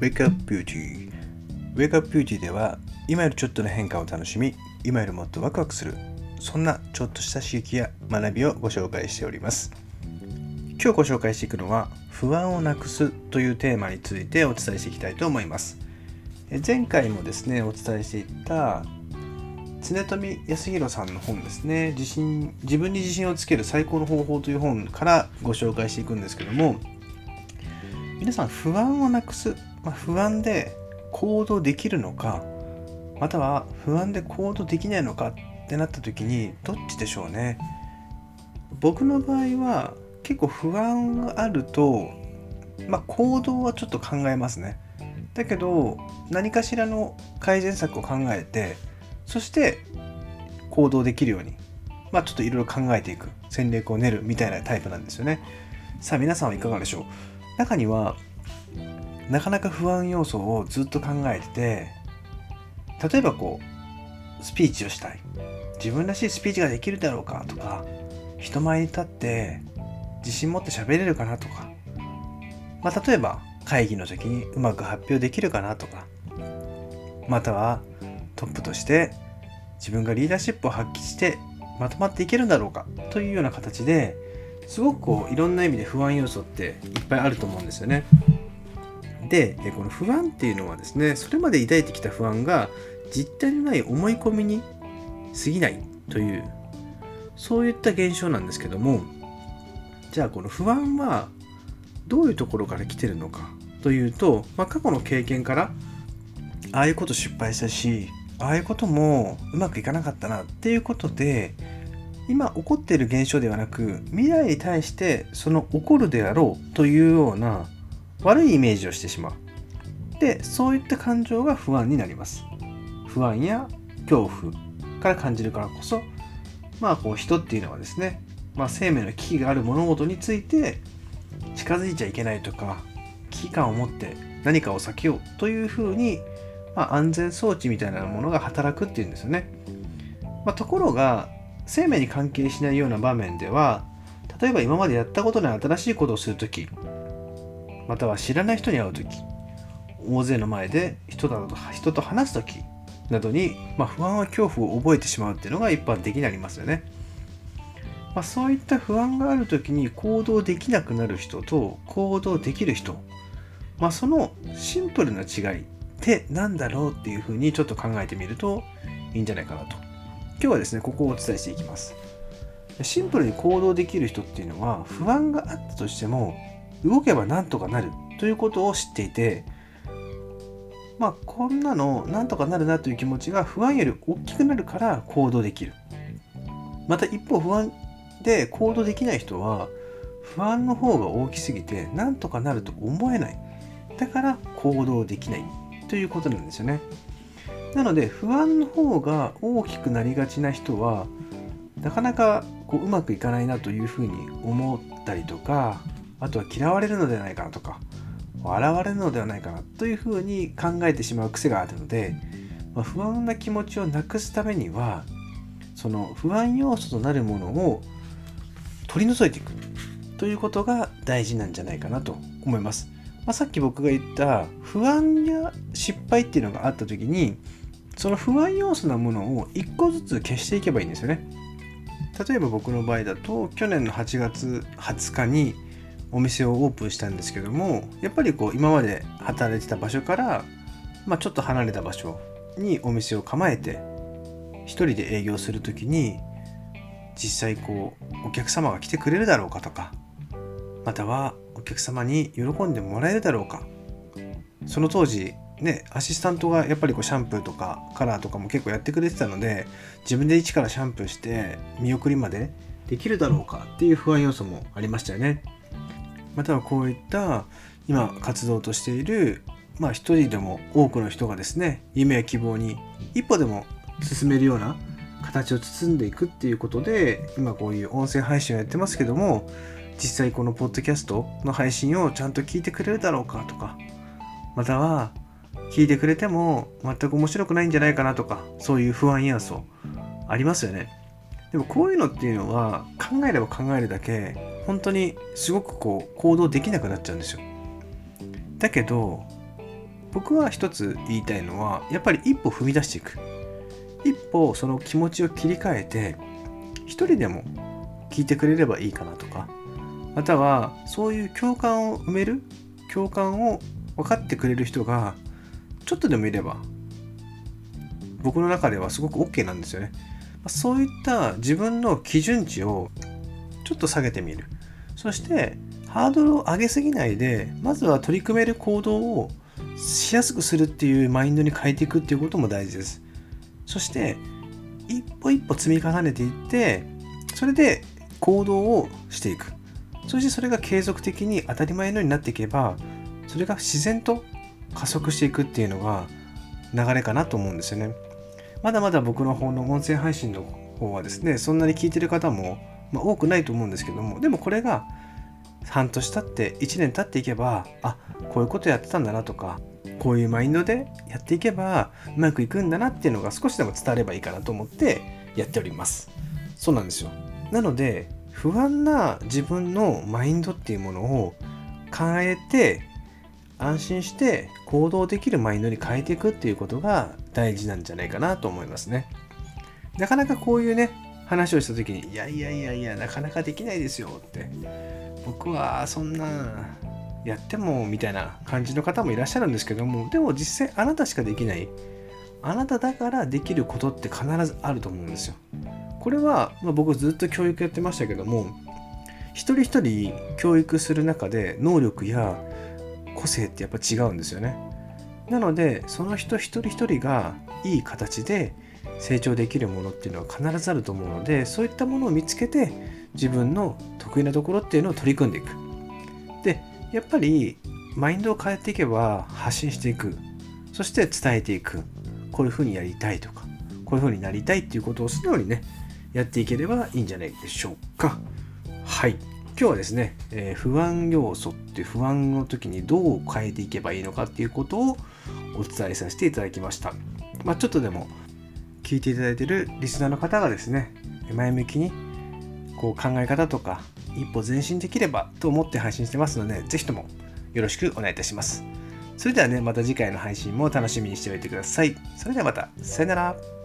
Wake Up Beauty. Wake Up Beauty では今よりちょっとの変化を楽しみ今よりもっとワクワクするそんなちょっとした刺激や学びをご紹介しております。今日ご紹介していくのは不安をなくすというテーマについてお伝えしていきたいと思います。前回もですねお伝えしていった常富康弘さんの本ですね。自信自分に自信をつける最高の方法という本からご紹介していくんですけども皆さん不安をなくす、まあ、不安で行動できるのかまたは不安で行動できないのかってなった時にどっちでしょうね。僕の場合は結構不安があるとまあ行動はちょっと考えますね。だけど何かしらの改善策を考えてそして行動できるようにまあちょっといろいろ考えていく。戦略を練るみたいなタイプなんですよね。さあ皆さんはいかがでしょう？中にはなかなか不安要素をずっと考えてて例えばこうスピーチをしたい。自分らしいスピーチができるだろうかとか人前に立って自信持って喋れるかなとか、まあ、例えば会議の時にうまく発表できるかなとか。またはトップとして自分がリーダーシップを発揮してまとまっていけるんだろうかというような形ですごくこういろんな意味で不安要素っていっぱいあると思うんですよね。でこの不安っていうのはですねそれまで抱いてきた不安が実体のない思い込みに過ぎないというそういった現象なんですけどもじゃあこの不安はどういうところから来てるのかというと、まあ、過去の経験からああいうこと失敗したしああいうこともうまくいかなかったなっていうことで今起こっている現象ではなく未来に対してその起こるであろうというような悪いイメージをしてしまう。でそういった感情が不安になります。不安や恐怖から感じるからこそまあこう人っていうのはですね、まあ、生命の危機がある物事について近づいちゃいけないとか危機感を持って何かを避けようというふうに、まあ、安全装置みたいなものが働くっていうんですよね、まあ、ところが生命に関係しないような場面では例えば今までやったことない新しいことをするときまたは知らない人に会うとき大勢の前で人だと人と話すときなどに、まあ、不安は恐怖を覚えてしまうっていうのが一般的になりますよね。まあ、そういった不安がある時に行動できなくなる人と行動できる人、まあ、そのシンプルな違いって何だろうっていうふうにちょっと考えてみるといいんじゃないかなと今日はですね、ここをお伝えしていきます。シンプルに行動できる人っていうのは、不安があったとしても、動けばなんとかなるということを知っていて、まあ、こんなのなんとかなるなという気持ちが不安より大きくなるから行動できる。また一方不安で行動できない人は不安の方が大きすぎてなんとかなると思えない。だから行動できないということなんですよね。なので不安の方が大きくなりがちな人はなかなかこううまくいかないなというふうに思ったりとかあとは嫌われるのではないかなとか笑われるのではないかなというふうに考えてしまう癖があるので、まあ、不安な気持ちをなくすためにはその不安要素となるものを取り除いていくということが大事なんじゃないかなと思います。まあ、さっき僕が言った不安や失敗っていうのがあった時にその不安要素なものを1個ずつ消していけばいいんですよね。例えば僕の場合だと去年の8月20日にお店をオープンしたんですけどもやっぱりこう今まで働いてた場所から、まあ、ちょっと離れた場所にお店を構えて1人で営業する時に実際こうお客様が来てくれるだろうかとかまたはお客様に喜んでもらえるだろうかその当時ね、アシスタントがやっぱりこうシャンプーとかカラーとかも結構やってくれてたので自分で一からシャンプーして見送りまでできるだろうかっていう不安要素もありましたよね。またはこういった今活動としているまあ一人でも多くの人がですね夢や希望に一歩でも進めるような形を包んでいくっていうことで今こういう音声配信をやってますけども実際このポッドキャストの配信をちゃんと聞いてくれるだろうかとかまたは聞いてくれても全く面白くないんじゃないかなとかそういう不安要素ありますよね。でもこういうのっていうのは考えれば考えるだけ本当にすごくこう行動できなくなっちゃうんですよだけど僕は一つ言いたいのはやっぱり一歩踏み出していく一歩その気持ちを切り替えて一人でも聞いてくれればいいかなとかまたはそういう共感を埋める共感を分かってくれる人がちょっとでもいれば僕の中ではすごく OK なんですよね。そういった自分の基準値をちょっと下げてみる。そしてハードルを上げすぎないでまずは取り組める行動をしやすくするっていうマインドに変えていくっていうことも大事です。そして一歩一歩積み重ねていってそれで行動をしていく。そしてそれが継続的に当たり前のようになっていけばそれが自然と加速していくっていうのが流れかなと思うんですよね。まだまだ僕の方の音声配信の方はですねそんなに聞いてる方も、まあ、多くないと思うんですけどもでもこれが半年経って1年経っていけばあこういうことやってたんだなとかこういうマインドでやっていけばうまくいくんだなっていうのが少しでも伝わればいいかなと思ってやっておりますそうなんですよなので不安な自分のマインドっていうものを変えて安心して行動できるマインドに変えていくっていうことが大事なんじゃないかなと思いますね。なかなかこういうね、話をした時に、いやいやいやいや、なかなかできないですよって、僕はそんなやってもみたいな感じの方もいらっしゃるんですけども、でも実際あなたしかできない、あなただからできることって必ずあると思うんですよ。これは、まあ、僕ずっと教育やってましたけども、一人一人教育する中で能力や個性ってやっぱ違うんですよね。なのでその人一人一人がいい形で成長できるものっていうのは必ずあると思うのでそういったものを見つけて自分の得意なところっていうのを取り組んでいく。でやっぱりマインドを変えていけば発信していくそして伝えていくこういうふうにやりたいとかこういうふうになりたいっていうことを素直にねやっていければいいんじゃないでしょうか。はい今日はですね、えー、不安要素って不安の時にどう変えていけばいいのかっていうことをお伝えさせていただきました。まあ、ちょっとでも聞いていただいているリスナーの方がですね、前向きにこう考え方とか一歩前進できればと思って配信してますので、是非ともよろしくお願いいたします。それではね、また次回の配信も楽しみにしておいてください。それではまた、さよなら。